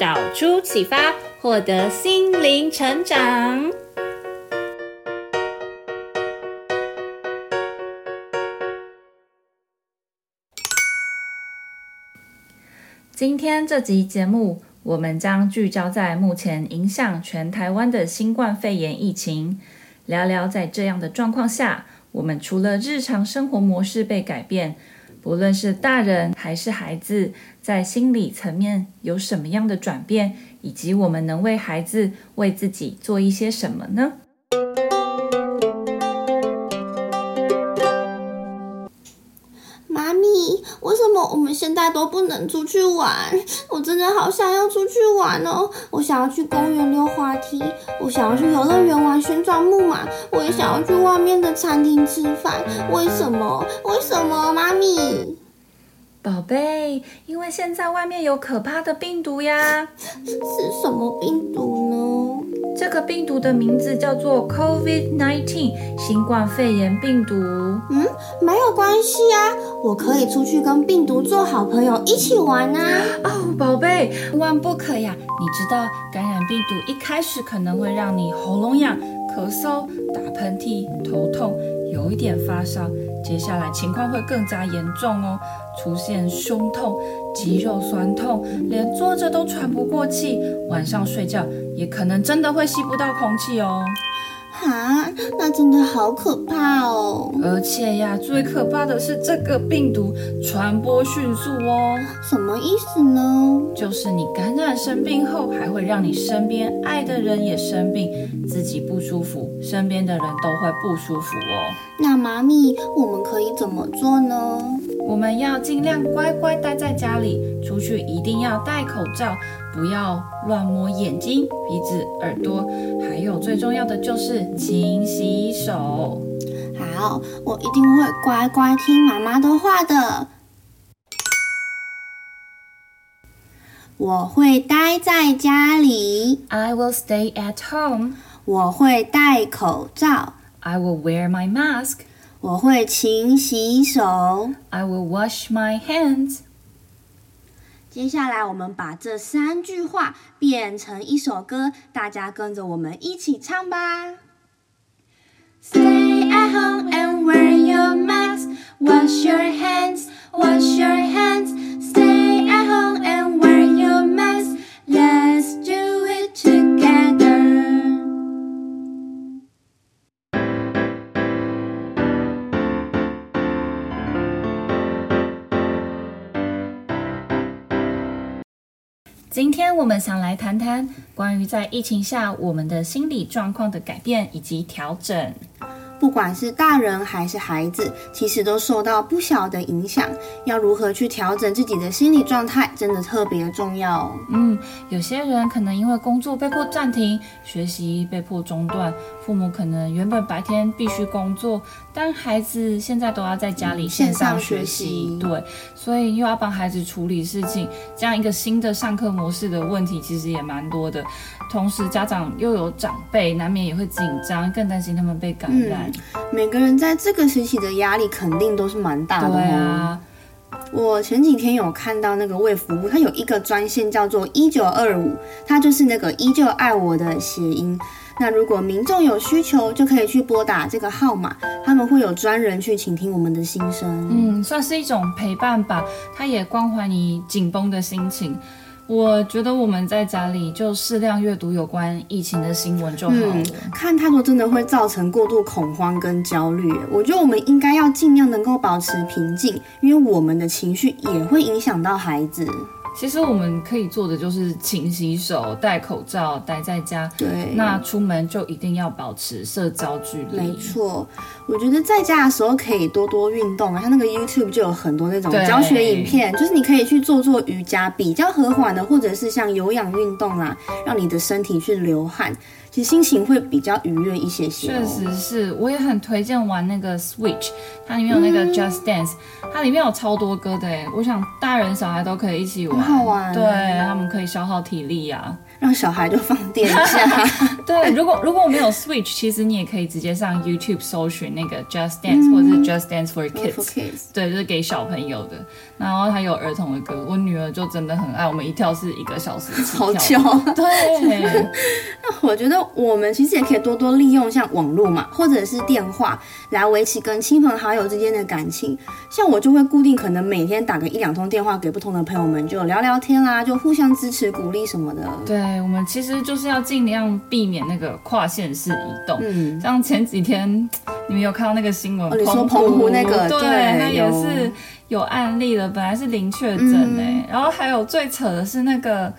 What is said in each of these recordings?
导出启发，获得心灵成长。今天这集节目，我们将聚焦在目前影响全台湾的新冠肺炎疫情，聊聊在这样的状况下，我们除了日常生活模式被改变，不论是大人还是孩子，在心理层面有什么样的转变，以及我们能为孩子、为自己做一些什么呢？我们现在都不能出去玩？我真的好想要出去玩哦！我想要去公园溜滑梯，我想要去游乐园玩旋转木马，我也想要去外面的餐厅吃饭。为什么？为什么，妈咪？宝贝，因为现在外面有可怕的病毒呀！是什么病毒呢？这个病毒的名字叫做 COVID-19，新冠肺炎病毒。嗯，没有关系啊，我可以出去跟病毒做好朋友，一起玩啊！哦，宝贝，万不可呀！你知道感染病毒一开始可能会让你喉咙痒、咳嗽、打喷嚏、头痛，有一点发烧。接下来情况会更加严重哦，出现胸痛、肌肉酸痛，连坐着都喘不过气，晚上睡觉也可能真的会吸不到空气哦。啊，那真的好可怕哦！而且呀，最可怕的是这个病毒传播迅速哦。什么意思呢？就是你感染生病后，还会让你身边爱的人也生病，自己不舒服，身边的人都会不舒服哦。那妈咪，我们可以怎么做呢？我们要尽量乖乖待在家里，出去一定要戴口罩。不要乱摸眼睛、鼻子、耳朵，还有最重要的就是勤洗手。好，我一定会乖乖听妈妈的话的。我会待在家里。I will stay at home。我会戴口罩。I will wear my mask。我会勤洗手。I will wash my hands。接下来，我们把这三句话变成一首歌，大家跟着我们一起唱吧。Stay at home and wear your mask. Wash your hands. Wash your hands. 今天我们想来谈谈关于在疫情下我们的心理状况的改变以及调整。不管是大人还是孩子，其实都受到不小的影响。要如何去调整自己的心理状态，真的特别重要。嗯，有些人可能因为工作被迫暂停，学习被迫中断，父母可能原本白天必须工作，但孩子现在都要在家里线上学习。对，所以又要帮孩子处理事情，这样一个新的上课模式的问题其实也蛮多的。同时，家长又有长辈，难免也会紧张，更担心他们被感染。嗯，每个人在这个时期的压力肯定都是蛮大的。对啊，我前几天有看到那个卫服务，它有一个专线叫做一九二五，它就是那个依旧爱我的谐音。那如果民众有需求，就可以去拨打这个号码，他们会有专人去倾听我们的心声。嗯，算是一种陪伴吧，它也关怀你紧绷的心情。我觉得我们在家里就适量阅读有关疫情的新闻就好了。看太多真的会造成过度恐慌跟焦虑。我觉得我们应该要尽量能够保持平静，因为我们的情绪也会影响到孩子。其实我们可以做的就是勤洗手、戴口罩、待在家。对，那出门就一定要保持社交距离。没错，我觉得在家的时候可以多多运动啊，像那个 YouTube 就有很多那种教学影片，就是你可以去做做瑜伽，比较和缓的，或者是像有氧运动啊，让你的身体去流汗。其实心情会比较愉悦一些些。确实是，我也很推荐玩那个 Switch，它里面有那个 Just Dance，、嗯、它里面有超多歌的诶，我想大人小孩都可以一起玩，很好玩。对，他们可以消耗体力呀、啊。让小孩就放电一下。对，如果如果我没有 Switch，其实你也可以直接上 YouTube 搜寻那个 Just Dance，、嗯、或者是 Just Dance for Kids，, for kids 对，就是给小朋友的。然后它有儿童的歌，我女儿就真的很爱。我们一跳是一个小时，好久。对。那我觉得我们其实也可以多多利用像网络嘛，或者是电话来维持跟亲朋好友之间的感情。像我就会固定可能每天打个一两通电话给不同的朋友们，就聊聊天啦，就互相支持鼓励什么的。对。我们其实就是要尽量避免那个跨县市移动。嗯，像前几天你们有看到那个新闻？哦，你说澎湖那个，对，那也是有案例的，本来是零确诊哎，然后还有最扯的是那个。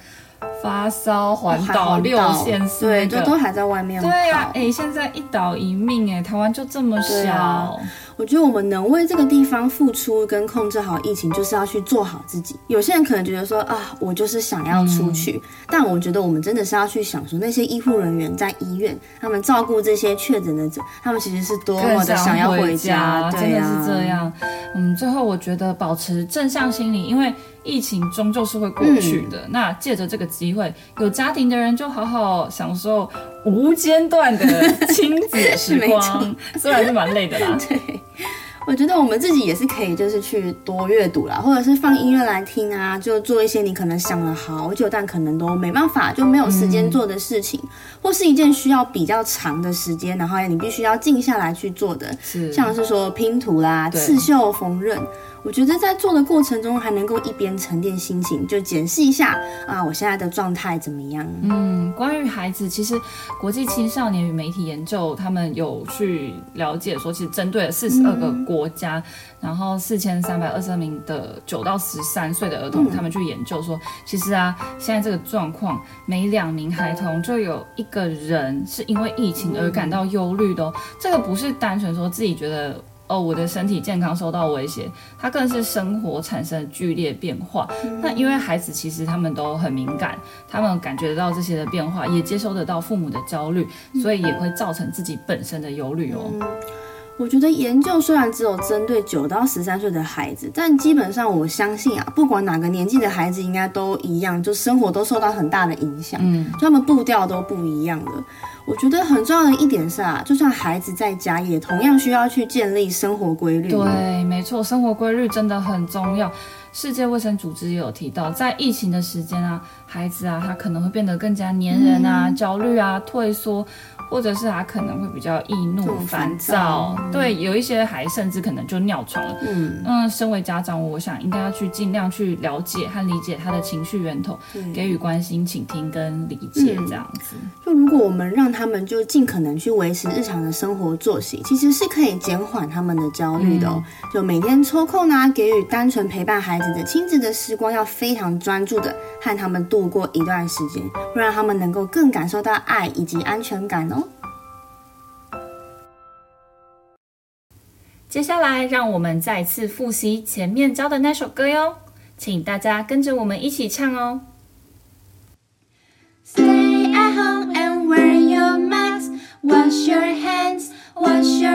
发烧环岛六县市，对，就都还在外面。对呀，哎，现在一岛一命，哎，台湾就这么小。我觉得我们能为这个地方付出跟控制好疫情，就是要去做好自己。有些人可能觉得说啊，我就是想要出去，但我觉得我们真的是要去想说，那些医护人员在医院，他们照顾这些确诊的者，他们其实是多么的想要回家，真的是这样。嗯，最后我觉得保持正向心理，因为。疫情终究是会过去的。嗯、那借着这个机会，有家庭的人就好好享受无间断的亲子时光，虽然是蛮累的啦。对，我觉得我们自己也是可以，就是去多阅读啦，或者是放音乐来听啊，就做一些你可能想了好久，但可能都没办法，就没有时间做的事情，嗯、或是一件需要比较长的时间，然后你必须要静下来去做的，是像是说拼图啦、刺绣、缝纫。我觉得在做的过程中，还能够一边沉淀心情，就检视一下啊，我现在的状态怎么样？嗯，关于孩子，其实国际青少年与媒体研究，他们有去了解说，其实针对了四十二个国家，嗯、然后四千三百二十二名的九到十三岁的儿童，嗯、他们去研究说，其实啊，现在这个状况，每两名孩童就有一个人是因为疫情而感到忧虑的这个不是单纯说自己觉得。哦，我的身体健康受到威胁，它更是生活产生剧烈变化。嗯、那因为孩子其实他们都很敏感，他们感觉得到这些的变化，也接收得到父母的焦虑，所以也会造成自己本身的忧虑哦。嗯我觉得研究虽然只有针对九到十三岁的孩子，但基本上我相信啊，不管哪个年纪的孩子，应该都一样，就生活都受到很大的影响。嗯，就他们步调都不一样的。我觉得很重要的一点是啊，就算孩子在家，也同样需要去建立生活规律。对，没错，生活规律真的很重要。世界卫生组织也有提到，在疫情的时间啊，孩子啊，他可能会变得更加黏人啊，嗯、焦虑啊，退缩。或者是他可能会比较易怒、烦躁，嗯、对，有一些还甚至可能就尿床了。嗯嗯，身为家长，我想应该要去尽量去了解和理解他的情绪源头，给予关心、倾听跟理解，这样子、嗯。就如果我们让他们就尽可能去维持日常的生活作息，其实是可以减缓他们的焦虑的哦。嗯、就每天抽空呢，给予单纯陪伴孩子的亲子的时光，要非常专注的和他们度过一段时间，会让他们能够更感受到爱以及安全感哦。接下来，让我们再次复习前面教的那首歌哟，请大家跟着我们一起唱哦。Stay at home and wear your mask. Wash your hands. Wash your